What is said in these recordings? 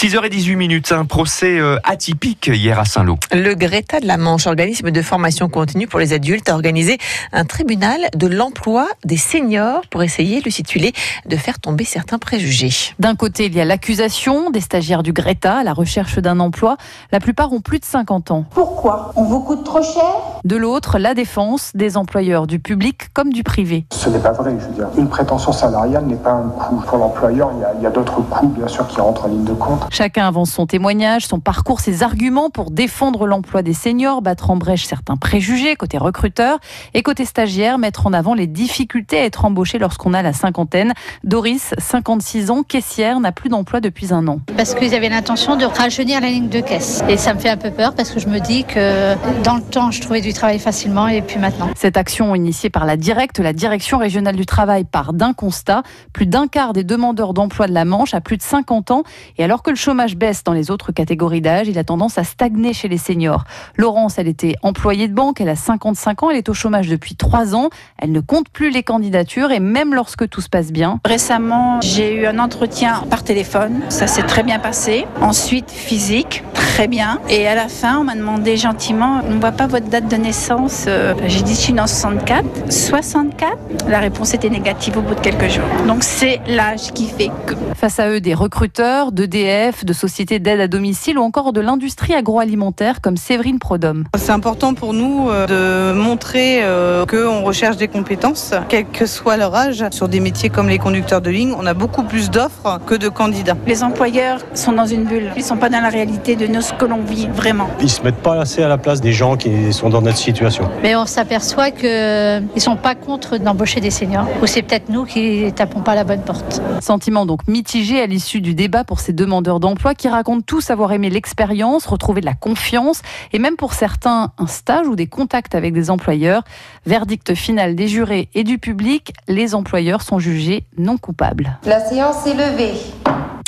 6h18 minutes, un procès euh, atypique hier à Saint-Lô. Le Greta de la Manche, organisme de formation continue pour les adultes, a organisé un tribunal de l'emploi des seniors pour essayer, le situer, de faire tomber certains préjugés. D'un côté, il y a l'accusation des stagiaires du Greta à la recherche d'un emploi. La plupart ont plus de 50 ans. Pourquoi On vous coûte trop cher? De l'autre, la défense des employeurs du public comme du privé. Ce n'est pas vrai, je veux dire. Une prétention salariale n'est pas un coût pour l'employeur. Il y a, il y a d'autres coûts, bien sûr, qui rentrent en ligne de compte. Chacun avance son témoignage, son parcours, ses arguments pour défendre l'emploi des seniors, battre en brèche certains préjugés côté recruteur et côté stagiaire, mettre en avant les difficultés à être embauché lorsqu'on a la cinquantaine. Doris, 56 ans, caissière, n'a plus d'emploi depuis un an. Parce qu'ils avaient l'intention de rajeunir la ligne de caisse. Et ça me fait un peu peur parce que je me dis que dans le temps, je trouvais du travail facilement et puis maintenant. Cette action initiée par la Directe, la Direction régionale du travail, part d'un constat. Plus d'un quart des demandeurs d'emploi de la Manche a plus de 50 ans. Et alors que le chômage baisse dans les autres catégories d'âge, il a tendance à stagner chez les seniors. Laurence, elle était employée de banque, elle a 55 ans, elle est au chômage depuis 3 ans. Elle ne compte plus les candidatures et même lorsque tout se passe bien. Récemment, j'ai eu un entretien par téléphone. Ça s'est très bien passé. Ensuite, physique, très bien. Et à la fin, on m'a demandé gentiment, on ne voit pas votre date de naissance. Euh, J'ai dit, je suis en 64. 64 La réponse était négative au bout de quelques jours. Donc c'est l'âge qui fait que. Face à eux, des recruteurs, d'EDF, de sociétés d'aide à domicile ou encore de l'industrie agroalimentaire comme Séverine Prodhomme. C'est important pour nous euh, de montrer euh, qu'on recherche des compétences, quel que soit leur âge. Sur des métiers comme les conducteurs de ligne, on a beaucoup plus d'offres que de candidats. Les employeurs sont dans une bulle. Ils ne sont pas dans la réalité de nous, ce que l'on vit vraiment. Ils se mettent pas assez à la place des gens qui sont dans notre situation. Mais on s'aperçoit qu'ils ne sont pas contre d'embaucher des seniors. Ou c'est peut-être nous qui tapons pas la bonne porte. Sentiment donc mitigé à l'issue du débat pour ces demandeurs d'emploi qui racontent tous avoir aimé l'expérience, retrouver de la confiance et même pour certains un stage ou des contacts avec des employeurs. Verdict final des jurés et du public, les employeurs sont jugés non coupables. La séance est levée.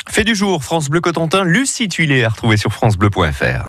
Fait du jour, France Bleu Cotentin, Lucie Tuilé à retrouver sur francebleu.fr.